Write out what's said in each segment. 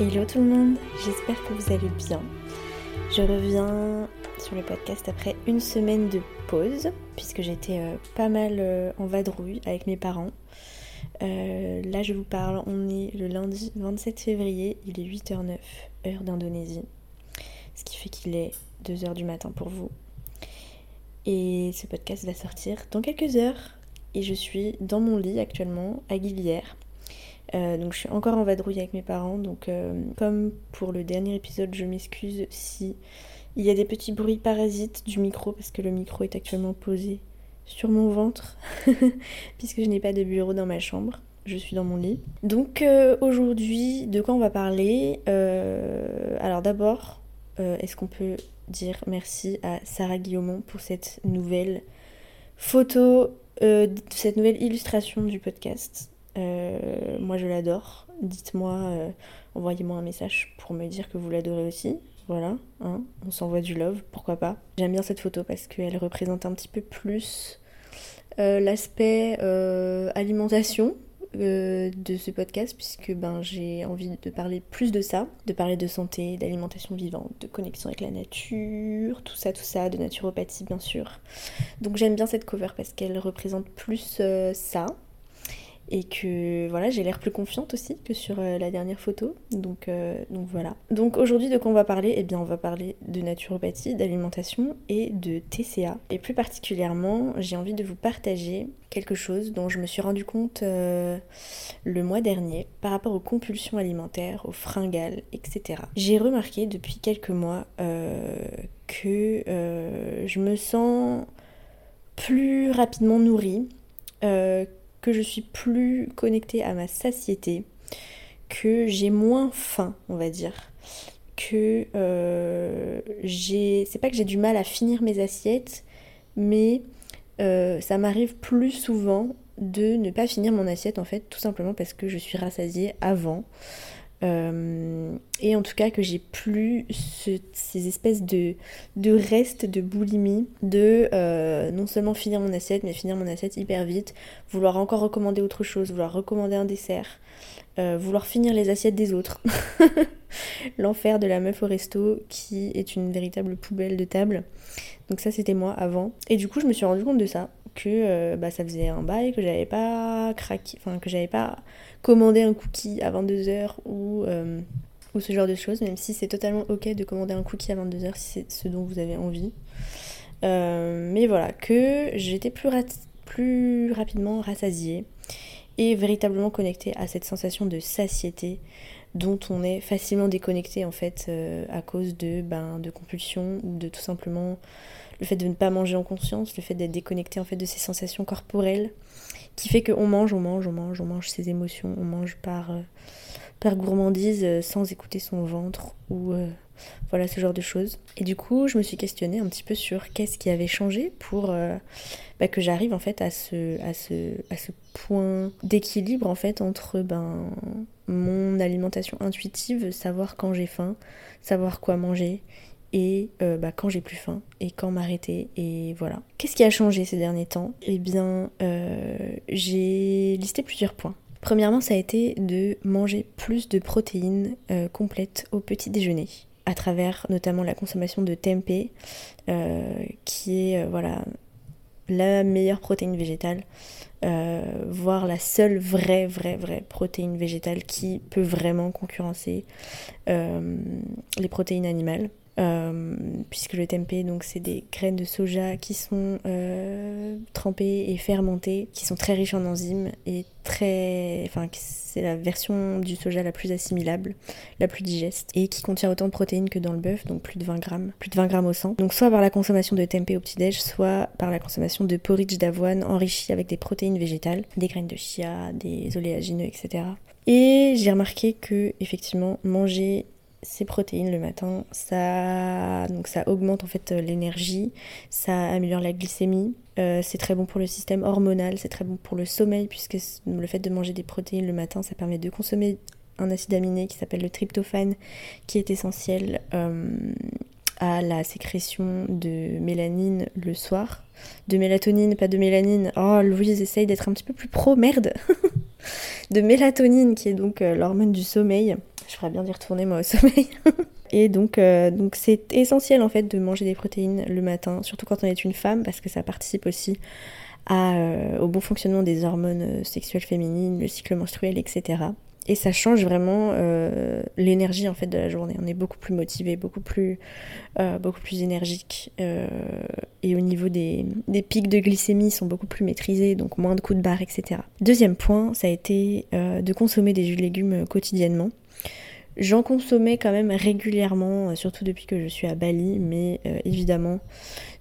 Hello tout le monde, j'espère que vous allez bien. Je reviens sur le podcast après une semaine de pause, puisque j'étais euh, pas mal euh, en vadrouille avec mes parents. Euh, là je vous parle, on est le lundi 27 février, il est 8h09, heure d'Indonésie. Ce qui fait qu'il est 2h du matin pour vous. Et ce podcast va sortir dans quelques heures. Et je suis dans mon lit actuellement à Guilière euh, donc je suis encore en vadrouille avec mes parents. Donc euh, comme pour le dernier épisode, je m'excuse si il y a des petits bruits parasites du micro parce que le micro est actuellement posé sur mon ventre puisque je n'ai pas de bureau dans ma chambre. Je suis dans mon lit. Donc euh, aujourd'hui, de quoi on va parler? Alors d'abord, est-ce qu'on peut dire merci à Sarah Guillaumont pour cette nouvelle photo, cette nouvelle illustration du podcast? Euh, moi je l'adore. Dites-moi, euh, envoyez-moi un message pour me dire que vous l'adorez aussi. Voilà, hein, on s'envoie du love, pourquoi pas. J'aime bien cette photo parce qu'elle représente un petit peu plus euh, l'aspect alimentation de ce podcast puisque ben, j'ai envie de parler plus de ça, de parler de santé, d'alimentation vivante, de connexion avec la nature, tout ça, tout ça, de naturopathie bien sûr. Donc j'aime bien cette cover parce qu'elle représente plus ça, et que voilà j'ai l'air plus confiante aussi que sur euh, la dernière photo. Donc, euh, donc voilà. Donc aujourd'hui de quoi on va parler? Eh bien on va parler de naturopathie d'alimentation et de TCA et plus particulièrement j'ai envie de vous partager quelque chose dont je me suis rendu compte euh, le mois dernier par rapport aux compulsions alimentaires aux fringales etc j'ai remarqué depuis quelques mois que je me sens plus rapidement nourrie que je suis plus connectée à ma satiété, que j'ai moins faim, on va dire, que euh, j'ai. C'est pas que j'ai du mal à finir mes assiettes, mais euh, ça m'arrive plus souvent de ne pas finir mon assiette en fait, tout simplement parce que je suis rassasiée avant. Euh, et en tout cas que j'ai plus ces espèces de, de restes de boulimie, de euh, non seulement finir mon assiette, mais finir mon assiette hyper vite, vouloir encore recommander autre chose, vouloir recommander un dessert, euh, vouloir finir les assiettes des autres. L'enfer de la meuf au resto qui est une véritable poubelle de table. Donc ça c'était moi avant. Et du coup je me suis rendu compte de ça que bah, ça faisait un bail, que j'avais pas craqué, enfin que j'avais pas commandé un cookie à 22h ou, euh, ou ce genre de choses, même si c'est totalement ok de commander un cookie à 22h si c'est ce dont vous avez envie. Euh, mais voilà, que j'étais plus, rapidement rassasiée et véritablement connectée à cette sensation de satiété dont on est facilement déconnecté en fait à cause de, ben, de compulsions ou de tout simplement le fait de ne pas manger en conscience, le fait d'être déconnecté en fait de ses sensations corporelles, qui fait qu'on mange, on mange, on mange, on mange ses émotions, on mange par, euh, gourmandise euh, sans écouter son ventre ou euh, voilà ce genre de choses. Et du coup, je me suis questionnée un petit peu sur qu'est-ce qui avait changé pour bah, que j'arrive en fait à ce, à ce, à ce point d'équilibre en fait entre ben, mon alimentation intuitive, savoir quand j'ai faim, savoir quoi manger et euh, bah, quand j'ai plus faim et quand m'arrêter et voilà. Qu'est-ce qui a changé ces derniers temps? Eh bien, euh, j'ai listé plusieurs points. Premièrement, ça a été de manger plus de protéines euh, complètes au petit déjeuner à travers notamment la consommation de tempeh qui est voilà la meilleure protéine végétale voire la seule vraie, vraie, vraie protéine végétale qui peut vraiment concurrencer les protéines animales. Euh, puisque le tempeh, donc c'est des graines de soja qui sont euh, trempées et fermentées, qui sont très riches en enzymes et très, enfin c'est la version du soja la plus assimilable, la plus digeste et qui contient autant de protéines que dans le bœuf, donc plus de 20 grammes, plus de 20 grammes au 100. Donc soit par la consommation de tempeh au petit-déj, soit par la consommation de porridge d'avoine enrichi avec des protéines végétales, des graines de chia, des oléagineux, etc. Et j'ai remarqué que effectivement manger ces protéines le matin, ça, donc ça augmente en fait euh, l'énergie, ça améliore la glycémie, euh, c'est très bon pour le système hormonal, c'est très bon pour le sommeil puisque le fait de manger des protéines le matin, ça permet de consommer un acide aminé qui s'appelle le tryptophane, qui est essentiel euh, à la sécrétion de mélanine le soir. De mélatonine, pas de mélanine. Oh, Louise essaye d'être un petit peu plus pro, merde de mélatonine qui est donc l'hormone du sommeil. Je ferais bien d'y retourner moi au sommeil. Et donc, donc c'est essentiel en fait de manger des protéines le matin, surtout quand on est une femme, parce que ça participe aussi au bon fonctionnement des hormones sexuelles féminines, le cycle menstruel, etc. Et ça change vraiment euh, l'énergie en fait de la journée. On est beaucoup plus motivé, beaucoup plus, euh, énergique. Euh, et au niveau des, pics de glycémie, sont beaucoup plus maîtrisés, donc moins de coups de barre, etc. Deuxième point, ça a été de consommer des jus de légumes quotidiennement. J'en consommais quand même régulièrement, surtout depuis que je suis à Bali, mais évidemment,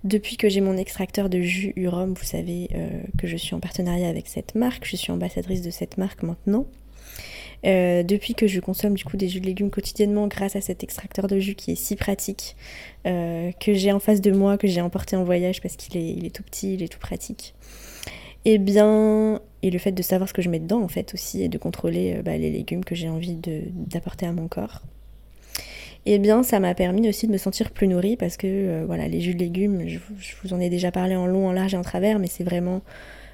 depuis que j'ai mon extracteur de jus Urom, vous savez que je suis en partenariat avec cette marque, je suis ambassadrice de cette marque maintenant. Euh, depuis que je consomme du coup des jus de légumes quotidiennement grâce à cet extracteur de jus qui est si pratique, euh, que j'ai en face de moi, que j'ai emporté en voyage parce qu'il est, tout petit, il est tout pratique. Et eh bien, et le fait de savoir ce que je mets dedans en fait aussi et de contrôler euh, bah, les légumes que j'ai envie d'apporter à mon corps. Et eh bien, ça m'a permis aussi de me sentir plus nourrie parce que voilà, les jus de légumes, je, vous en ai déjà parlé en long, en large et en travers, mais c'est vraiment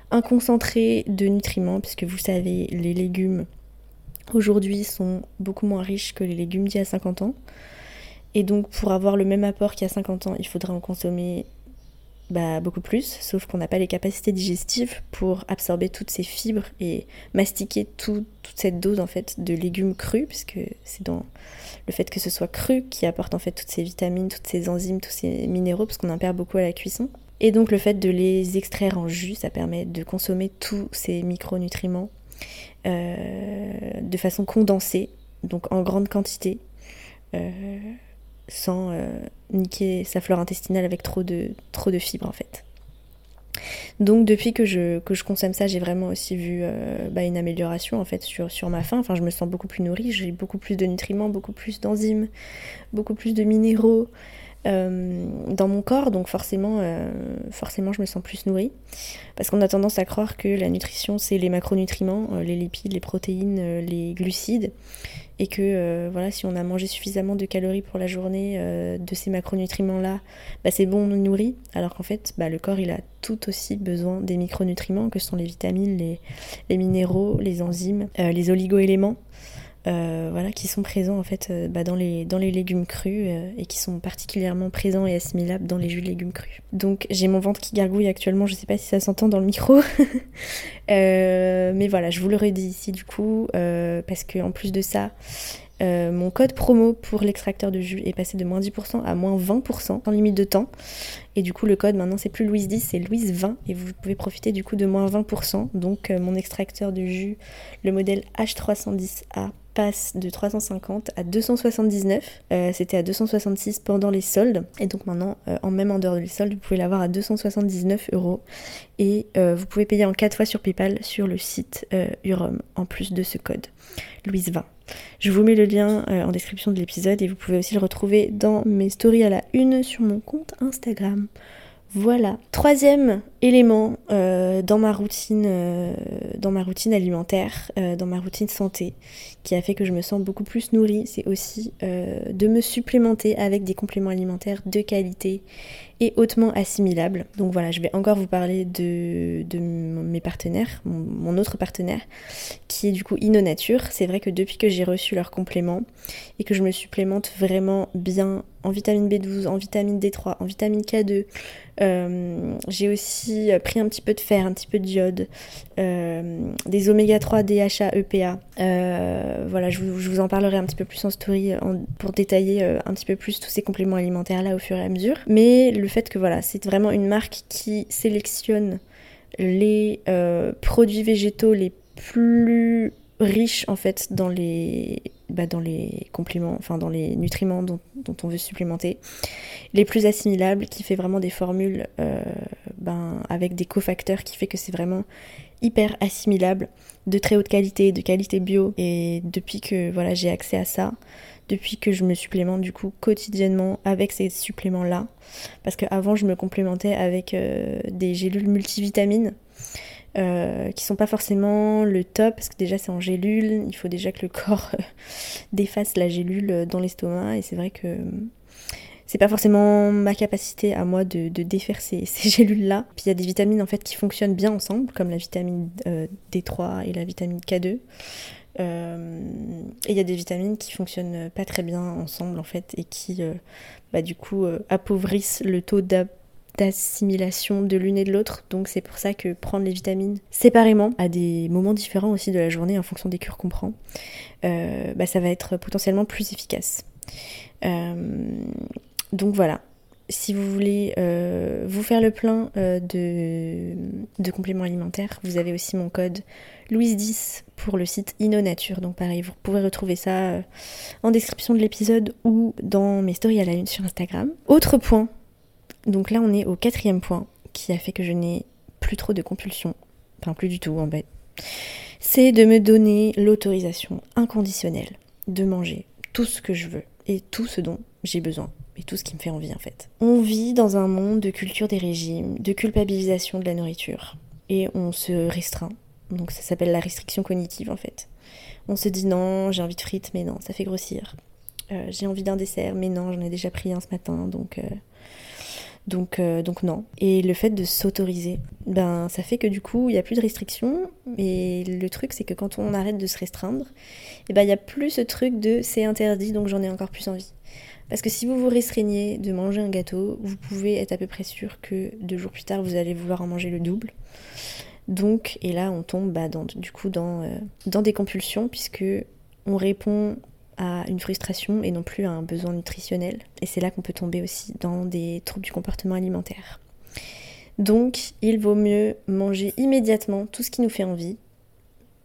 un concentré de nutriments puisque vous savez, les légumes aujourd'hui sont beaucoup moins riches que les légumes d'il y a 50 ans. Et donc pour avoir le même apport qu'il y a 50 ans, il faudrait en consommer bah, beaucoup plus, sauf qu'on n'a pas les capacités digestives pour absorber toutes ces fibres et mastiquer toute cette dose en fait de légumes crus, puisque c'est dans le fait que ce soit cru qui apporte en fait toutes ces vitamines, toutes ces enzymes, tous ces minéraux, parce qu'on en perd beaucoup à la cuisson. Et donc le fait de les extraire en jus, ça permet de consommer tous ces micronutriments de façon condensée, donc en grande quantité, euh, sans euh, niquer sa flore intestinale avec trop de, trop de fibres en fait. Donc depuis que je, consomme ça, j'ai vraiment aussi vu bah, une amélioration en fait sur, sur ma faim. Enfin, je me sens beaucoup plus nourrie, j'ai beaucoup plus de nutriments, beaucoup plus d'enzymes, beaucoup plus de minéraux. Euh, dans mon corps, donc forcément, euh, forcément je me sens plus nourrie. Parce qu'on a tendance à croire que la nutrition c'est les macronutriments, euh, les lipides, les protéines, les glucides, et que voilà, si on a mangé suffisamment de calories pour la journée de ces macronutriments-là, bah, c'est bon, on nous nourrit. Alors qu'en fait, bah, le corps il a tout aussi besoin des micronutriments que sont les vitamines, les, les minéraux, les enzymes, les oligoéléments. Euh, voilà, qui sont présents en fait euh, bah, dans, les, dans les légumes crus euh, et qui sont particulièrement présents et assimilables dans les jus de légumes crus. Donc j'ai mon ventre qui gargouille actuellement, je sais pas si ça s'entend dans le micro, mais voilà, je vous le redis ici du coup, parce que en plus de ça, mon code promo pour l'extracteur de jus est passé de moins 10% à moins 20% en limite de temps. Et du coup, le code maintenant, c'est plus Louise 10, c'est Louise 20. Et vous pouvez profiter du coup de moins 20%. Donc, mon extracteur de jus, le modèle H310A, passe de 350 à 279. Euh, c'était à 266 pendant les soldes. Et donc maintenant, euh, en même en dehors des soldes, vous pouvez l'avoir à 279 euros. Et euh, vous pouvez payer en 4 fois sur PayPal sur le site Urom, en plus de ce code. Louise 20. Je vous mets le lien en description de l'épisode et vous pouvez aussi le retrouver dans mes stories à la une sur mon compte Instagram. Voilà. Troisième élément euh, dans ma routine, euh, dans ma routine alimentaire, euh, dans ma routine santé, qui a fait que je me sens beaucoup plus nourrie, c'est aussi de me supplémenter avec des compléments alimentaires de qualité et hautement assimilables. Donc voilà, je vais encore vous parler de, de mes partenaires, mon, autre partenaire, qui est du coup InnoNature. C'est vrai que depuis que j'ai reçu leurs compléments et que je me supplémente vraiment bien en vitamine B12, en vitamine D3, en vitamine K2, j'ai aussi pris un petit peu de fer, un petit peu de d'iode, euh, des oméga 3, DHA, EPA. Euh, voilà, je vous, en parlerai un petit peu plus en story pour détailler euh, un petit peu plus tous ces compléments alimentaires là au fur et à mesure. Mais le fait que voilà, c'est vraiment une marque qui sélectionne les produits végétaux les plus riches en fait dans les bah, dans les compléments, enfin dans les nutriments dont, on veut supplémenter, les plus assimilables, qui fait vraiment des formules euh, ben, avec des cofacteurs qui fait que c'est vraiment hyper assimilable, de très haute qualité, de qualité bio. Et depuis que voilà j'ai accès à ça, depuis que je me supplémente du coup quotidiennement avec ces suppléments là, parce qu'avant je me complémentais avec euh, des gélules multivitamines euh, qui sont pas forcément le top, parce que déjà c'est en gélule, il faut déjà que le corps défasse la gélule dans l'estomac, et c'est vrai que c'est pas forcément ma capacité à moi de, défaire ces, gélules-là. Puis il y a des vitamines en fait qui fonctionnent bien ensemble, comme la vitamine euh, D3 et la vitamine K2. Euh, et il y a des vitamines qui fonctionnent pas très bien ensemble en fait et qui euh, bah, du coup appauvrissent le taux d'assimilation de l'une et de l'autre. Donc c'est pour ça que prendre les vitamines séparément à des moments différents aussi de la journée en fonction des cures qu'on prend, bah, ça va être potentiellement plus efficace. Donc voilà, si vous voulez euh, vous faire le plein euh, de, compléments alimentaires, vous avez aussi mon code Louise10 pour le site InnoNature. Donc pareil, vous pouvez retrouver ça euh, en description de l'épisode ou dans mes stories à la une sur Instagram. Autre point, donc là on est au quatrième point qui a fait que je n'ai plus trop de compulsions, enfin plus du tout en fait, c'est de me donner l'autorisation inconditionnelle de manger tout ce que je veux et tout ce dont j'ai besoin et tout ce qui me fait envie en fait. On vit dans un monde de culture des régimes, de culpabilisation de la nourriture. Et on se restreint. Donc ça s'appelle la restriction cognitive en fait. On se dit non, j'ai envie de frites, mais non, ça fait grossir. Euh, j'ai envie d'un dessert, mais non, j'en ai déjà pris un ce matin, donc, euh, donc, euh, donc non. Et le fait de s'autoriser, ben ça fait que du coup, il n'y a plus de restrictions. Et le truc, c'est que quand on arrête de se restreindre, eh ben il n'y a plus ce truc de c'est interdit, donc j'en ai encore plus envie. Parce que si vous vous restreignez de manger un gâteau, vous pouvez être à peu près sûr que deux jours plus tard, vous allez vouloir en manger le double. Donc, et là, on tombe bah, dans, du coup dans, euh, dans des compulsions, puisque on répond à une frustration et non plus à un besoin nutritionnel. Et c'est là qu'on peut tomber aussi dans des troubles du comportement alimentaire. Donc, il vaut mieux manger immédiatement tout ce qui nous fait envie,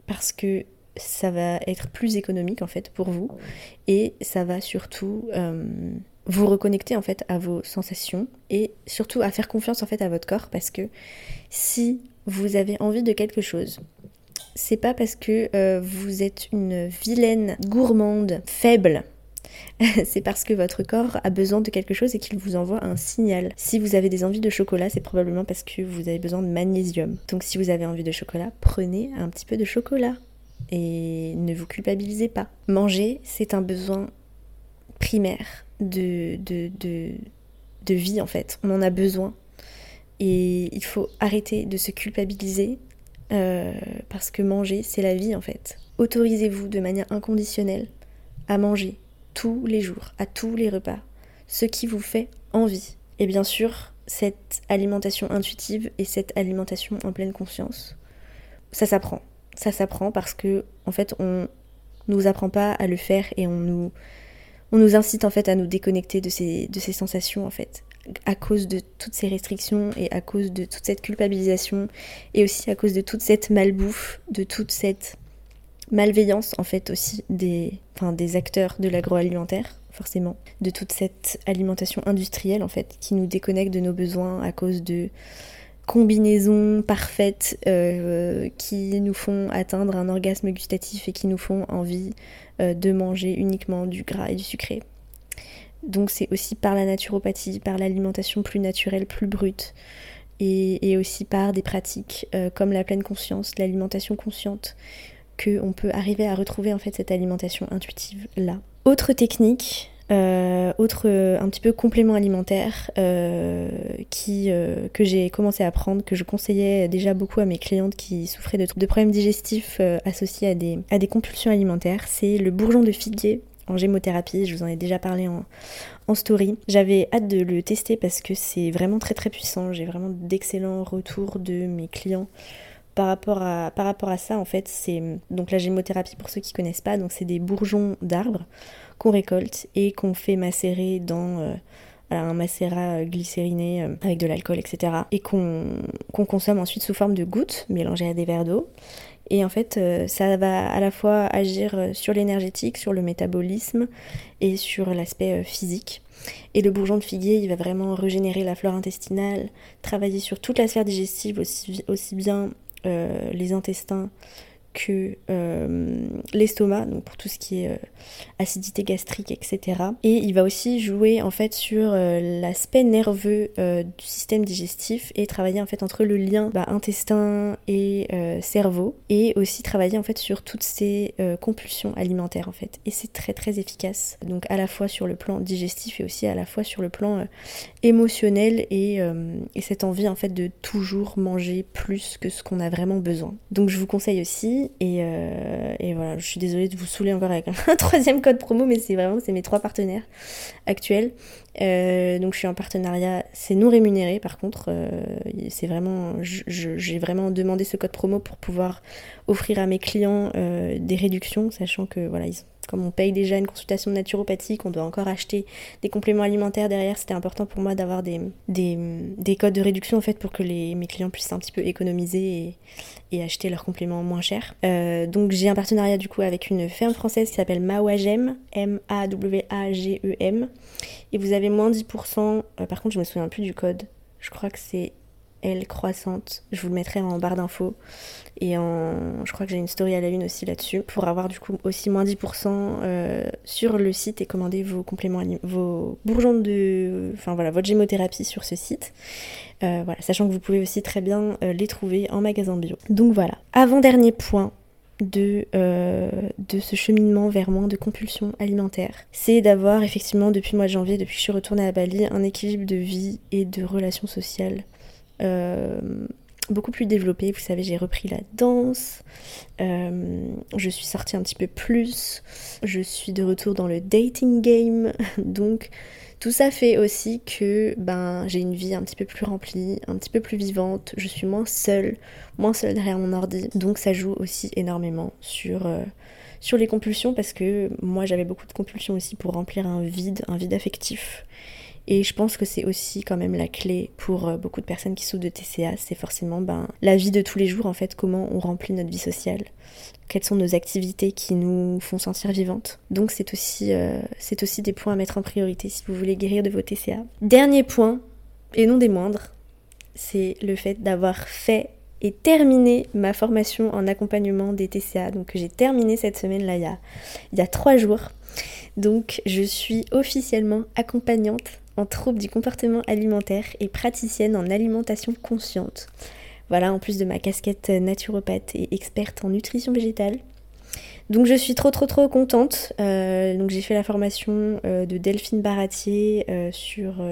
parce que ça va être plus économique en fait pour vous et ça va surtout euh, vous reconnecter en fait à vos sensations et surtout à faire confiance en fait à votre corps parce que si vous avez envie de quelque chose c'est pas parce que euh, vous êtes une vilaine gourmande faible c'est parce que votre corps a besoin de quelque chose et qu'il vous envoie un signal. Si vous avez des envies de chocolat, c'est probablement parce que vous avez besoin de magnésium. Donc si vous avez envie de chocolat, prenez un petit peu de chocolat et ne vous culpabilisez pas. Manger, c'est un besoin primaire de, de, de, vie en fait. On en a besoin. Et il faut arrêter de se culpabiliser euh, parce que manger, c'est la vie en fait. Autorisez-vous de manière inconditionnelle à manger tous les jours, à tous les repas, ce qui vous fait envie. Et bien sûr, cette alimentation intuitive et cette alimentation en pleine conscience, ça s'apprend ça s'apprend parce que en fait on nous apprend pas à le faire et on nous on nous incite en fait à nous déconnecter de ces de ces sensations en fait à cause de toutes ces restrictions et à cause de toute cette culpabilisation et aussi à cause de toute cette malbouffe, de toute cette malveillance en fait aussi des, acteurs de l'agroalimentaire forcément, de toute cette alimentation industrielle en fait qui nous déconnecte de nos besoins à cause de combinaisons parfaites euh, qui nous font atteindre un orgasme gustatif et qui nous font envie euh, de manger uniquement du gras et du sucré. Donc c'est aussi par la naturopathie, par l'alimentation plus naturelle, plus brute, et, aussi par des pratiques euh, comme la pleine conscience, l'alimentation consciente, qu'on peut arriver à retrouver en fait cette alimentation intuitive là. Autre technique euh, autre euh, un petit peu complément alimentaire qui, que j'ai commencé à prendre, que je conseillais déjà beaucoup à mes clientes qui souffraient de, de problèmes digestifs associés à des, à des compulsions alimentaires, c'est le bourgeon de figuier en gémothérapie, je vous en ai déjà parlé en, story. J'avais hâte de le tester parce que c'est vraiment très très puissant, j'ai vraiment d'excellents retours de mes clients par rapport à, par rapport à ça, en fait, c'est donc la gémothérapie pour ceux qui connaissent pas, donc c'est des bourgeons d'arbres qu'on récolte et qu'on fait macérer dans euh, un macérat glycériné euh, avec de l'alcool, etc. Et qu'on consomme ensuite sous forme de gouttes mélangées à des verres d'eau. Et en fait, euh, ça va à la fois agir sur l'énergétique, sur le métabolisme et sur l'aspect physique. Et le bourgeon de figuier, il va vraiment régénérer la flore intestinale, travailler sur toute la sphère digestive, aussi bien les intestins que euh, l'estomac, donc pour tout ce qui est euh, acidité gastrique, etc. Et il va aussi jouer en fait sur euh, l'aspect nerveux du système digestif et travailler en fait entre le lien bah, intestin et cerveau et aussi travailler en fait sur toutes ces compulsions alimentaires en fait. Et c'est très très efficace. Donc à la fois sur le plan digestif et aussi à la fois sur le plan émotionnel et, et cette envie en fait de toujours manger plus que ce qu'on a vraiment besoin. Donc je vous conseille aussi euh, et, voilà, je suis désolée de vous saouler encore avec un troisième code promo, mais c'est vraiment c'est mes trois partenaires actuels. Euh, donc je suis en partenariat, c'est non rémunéré par contre. Euh, c'est vraiment, j'ai vraiment demandé ce code promo pour pouvoir offrir à mes clients des réductions, sachant que voilà, ils comme on paye déjà une consultation de naturopathie, doit encore acheter des compléments alimentaires derrière, c'était important pour moi d'avoir des, des, codes de réduction en fait pour que les, mes clients puissent un petit peu économiser et, acheter leurs compléments moins chers. Euh, donc j'ai un partenariat du coup avec une ferme française qui s'appelle Mawagem, M-A-W-A-G-E-M. Et vous avez moins 10%, euh, par contre je me souviens plus du code, je crois que c'est L croissante. Je vous le mettrai en barre d'infos. Et en, je crois que j'ai une story à la une aussi là-dessus pour avoir du coup aussi moins 10% euh, sur le site et commander vos compléments, vos bourgeons de, enfin voilà, votre gémothérapie sur ce site. Euh, voilà, sachant que vous pouvez aussi très bien euh, les trouver en magasin bio. Donc voilà. Avant dernier point, de, de ce cheminement vers moins de compulsions alimentaires. C'est d'avoir effectivement depuis le mois de janvier, depuis que je suis retournée à Bali, un équilibre de vie et de relations sociales beaucoup plus développée. Vous savez, j'ai repris la danse, euh, je suis sortie un petit peu plus, je suis de retour dans le dating game, donc tout ça fait aussi que ben, j'ai une vie un petit peu plus remplie, un petit peu plus vivante, je suis moins seule, moins seule derrière mon ordi, donc ça joue aussi énormément sur, euh, sur les compulsions parce que moi j'avais beaucoup de compulsions aussi pour remplir un vide, un vide affectif. Et je pense que c'est aussi quand même la clé pour euh, beaucoup de personnes qui souffrent de TCA, c'est forcément ben, la vie de tous les jours en fait, comment on remplit notre vie sociale, quelles sont nos activités qui nous font sentir vivantes. Donc c'est aussi, euh, aussi des points à mettre en priorité si vous voulez guérir de vos TCA. Dernier point, et non des moindres, c'est le fait d'avoir fait et terminé ma formation en accompagnement des TCA. Donc j'ai terminé cette semaine là il y a, il y a trois jours. Donc je suis officiellement accompagnante en du comportement alimentaire et praticienne en alimentation consciente. Voilà, en plus de ma casquette naturopathe et experte en nutrition végétale. Donc je suis trop trop trop contente. Euh, donc j'ai fait la formation euh, de Delphine Baratier euh, sur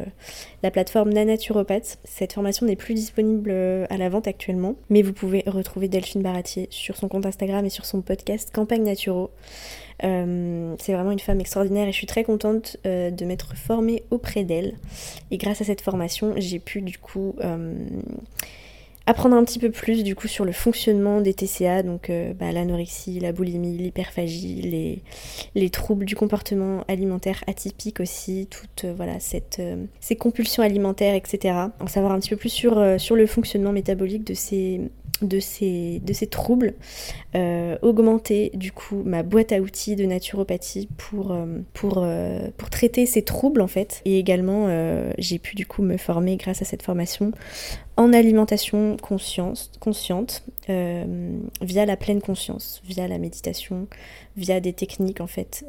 la plateforme Nanaturopathe. Cette formation n'est plus disponible à la vente actuellement, mais vous pouvez retrouver Delphine Baratier sur son compte Instagram et sur son podcast Campagne Naturo. C'est vraiment une femme extraordinaire et je suis très contente de m'être formée auprès d'elle. Et grâce à cette formation, j'ai pu du coup apprendre un petit peu plus du coup sur le fonctionnement des TCA, donc bah, l'anorexie, la boulimie, l'hyperphagie, les, les, troubles du comportement alimentaire atypique aussi, toutes voilà cette, ces compulsions alimentaires, etc. En savoir un petit peu plus sur, le fonctionnement métabolique de ces troubles, euh, augmenter du coup ma boîte à outils de naturopathie pour, euh, euh, pour traiter ces troubles en fait. Et également j'ai pu du coup me former grâce à cette formation en alimentation consciente via la pleine conscience, via la méditation, via des techniques en fait,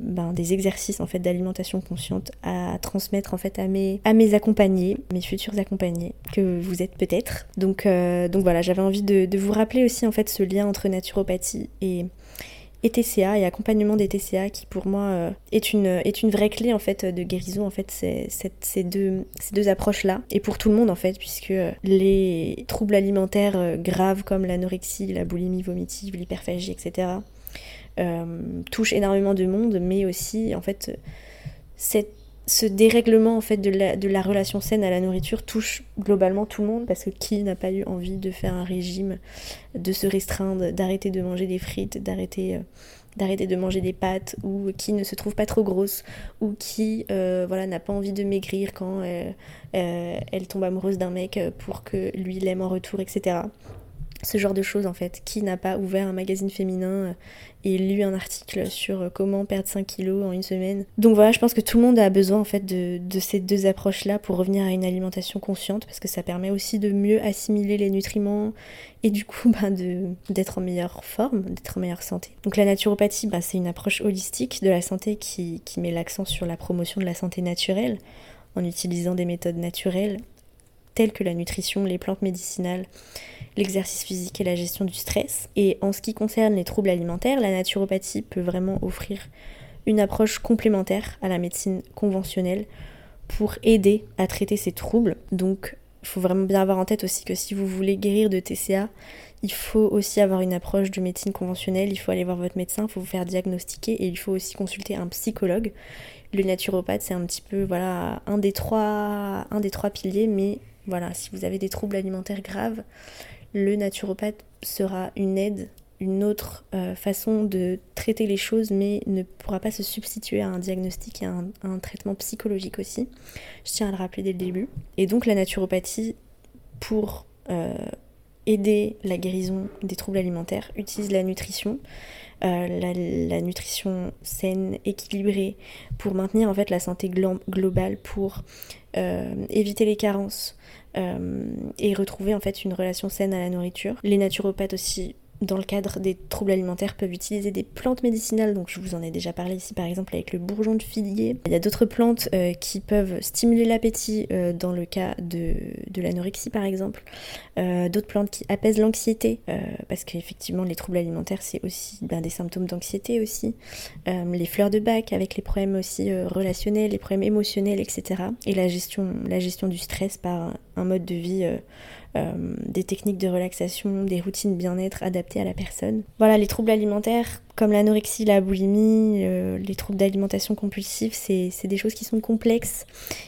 ben, des exercices en fait d'alimentation consciente à transmettre en fait à mes, à mes accompagnés, mes futurs accompagnés que vous êtes peut-être. Donc, donc voilà j'avais envie de, vous rappeler aussi en fait ce lien entre naturopathie et, TCA et accompagnement des TCA qui pour moi euh, est, une, est une vraie clé en fait de guérison en fait c'est, ces, deux, ces deux approches là et pour tout le monde en fait puisque les troubles alimentaires euh, graves comme l'anorexie, la boulimie vomitive, l'hyperphagie etc euh, touchent énormément de monde mais aussi en fait cette ce dérèglement en fait de la, relation saine à la nourriture touche globalement tout le monde parce que qui n'a pas eu envie de faire un régime, de se restreindre, d'arrêter de manger des frites, d'arrêter euh, de manger des pâtes ou qui ne se trouve pas trop grosse ou qui euh, voilà n'a pas envie de maigrir quand euh, elle tombe amoureuse d'un mec pour que lui l'aime en retour etc ce genre de choses en fait. Qui n'a pas ouvert un magazine féminin euh, et lu un article sur euh, comment perdre 5 kilos en une semaine Donc voilà, je pense que tout le monde a besoin en fait de, ces deux approches-là pour revenir à une alimentation consciente parce que ça permet aussi de mieux assimiler les nutriments et du coup bah, d'être en meilleure forme, d'être en meilleure santé. Donc la naturopathie, bah, c'est une approche holistique de la santé qui, qui met l'accent sur la promotion de la santé naturelle en utilisant des méthodes naturelles telles que la nutrition, les plantes médicinales, l'exercice physique et la gestion du stress. Et en ce qui concerne les troubles alimentaires, la naturopathie peut vraiment offrir une approche complémentaire à la médecine conventionnelle pour aider à traiter ces troubles. Donc il faut vraiment bien avoir en tête aussi que si vous voulez guérir de TCA, il faut aussi avoir une approche de médecine conventionnelle, il faut aller voir votre médecin, il faut vous faire diagnostiquer et il faut aussi consulter un psychologue. Le naturopathe, c'est un petit peu voilà un des trois un des trois piliers mais voilà, si vous avez des troubles alimentaires graves, le naturopathe sera une aide, une autre euh, façon de traiter les choses, mais ne pourra pas se substituer à un diagnostic et à un, traitement psychologique aussi. Je tiens à le rappeler dès le début. Et donc la naturopathie, pour euh, aider la guérison des troubles alimentaires, utilise la nutrition. Euh, la, nutrition saine, équilibrée, pour maintenir en fait la santé globale, pour éviter les carences, et retrouver en fait une relation saine à la nourriture. Les naturopathes aussi dans le cadre des troubles alimentaires, peuvent utiliser des plantes médicinales. Donc, je vous en ai déjà parlé ici, par exemple, avec le bourgeon de figuier. Il y a d'autres plantes euh, qui peuvent stimuler l'appétit euh, dans le cas de, de l'anorexie, par exemple. Euh, d'autres plantes qui apaisent l'anxiété, parce qu'effectivement, les troubles alimentaires, c'est aussi ben, des symptômes d'anxiété aussi. les fleurs de bac avec les problèmes aussi relationnels, les problèmes émotionnels, etc. Et la gestion, la gestion du stress par un mode de vie euh, des techniques de relaxation, des routines bien-être adaptées à la personne. Voilà, les troubles alimentaires comme l'anorexie, la boulimie, euh, les troubles d'alimentation compulsive, c'est des choses qui sont complexes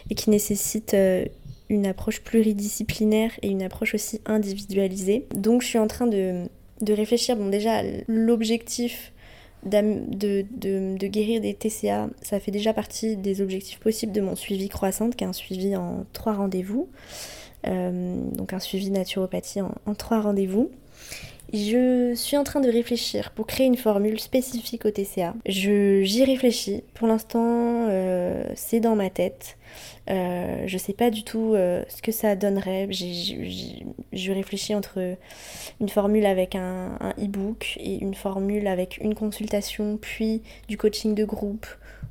et qui nécessitent euh, une approche pluridisciplinaire et une approche aussi individualisée. Donc je suis en train de, réfléchir, bon déjà l'objectif de, de, guérir des TCA, ça fait déjà partie des objectifs possibles de mon suivi croissante, qui est un suivi en trois rendez-vous. Euh, donc un suivi naturopathie en, trois rendez-vous. Je suis en train de réfléchir pour créer une formule spécifique au TCA. J'y réfléchis. Pour l'instant, euh, c'est dans ma tête. Euh, je sais pas du tout ce que ça donnerait. Je réfléchis entre une formule avec un e-book et une formule avec une consultation, puis du coaching de groupe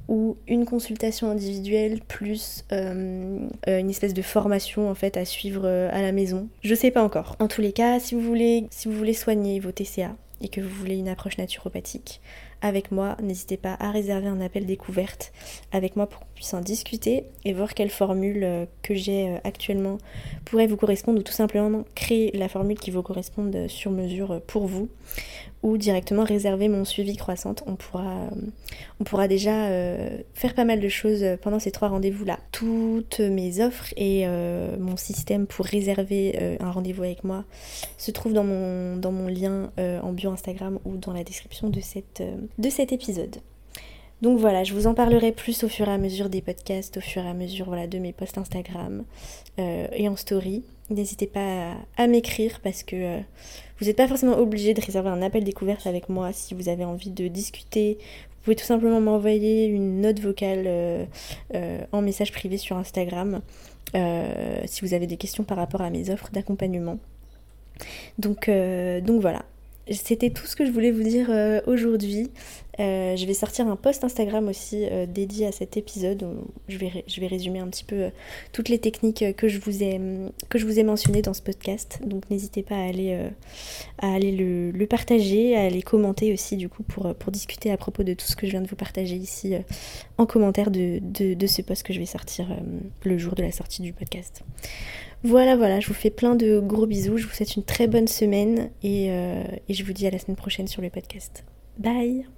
ou une consultation individuelle plus euh, euh, une espèce de formation en fait à suivre euh, à la maison. Je sais pas encore. En tous les cas, si vous voulez, si vous voulez soigner vos TCA et que vous voulez une approche naturopathique, avec moi. N'hésitez pas à réserver un appel découverte avec moi pour qu'on puisse en discuter et voir quelle formule que j'ai actuellement pourrait vous correspondre ou tout simplement créer la formule qui vous corresponde sur mesure pour vous ou directement réserver mon suivi croissante. On pourra, déjà faire pas mal de choses pendant ces trois rendez-vous-là. Toutes mes offres et mon système pour réserver un rendez-vous avec moi se trouvent dans mon, dans mon lien en bio Instagram ou dans la description de cet épisode. Donc voilà, je vous en parlerai plus au fur et à mesure des podcasts, au fur et à mesure voilà, de mes posts Instagram euh, et en story. N'hésitez pas à, m'écrire parce que euh, vous n'êtes pas forcément obligé de réserver un appel découverte avec moi si vous avez envie de discuter. Vous pouvez tout simplement m'envoyer une note vocale euh, en message privé sur Instagram si vous avez des questions par rapport à mes offres d'accompagnement. Donc, donc voilà, c'était tout ce que je voulais vous dire euh, aujourd'hui. Euh, je vais sortir un post Instagram aussi euh, dédié à cet épisode. je, vais, je vais résumer un petit peu toutes les techniques que je, vous ai, mentionnées dans ce podcast. Donc n'hésitez pas à aller, le, partager, à aller commenter aussi du coup pour, discuter à propos de tout ce que je viens de vous partager ici en commentaire de, de, ce post que je vais sortir le jour de la sortie du podcast. Voilà, voilà, je vous fais plein de gros bisous, je vous souhaite une très bonne semaine et, euh, je vous dis à la semaine prochaine sur le podcast. Bye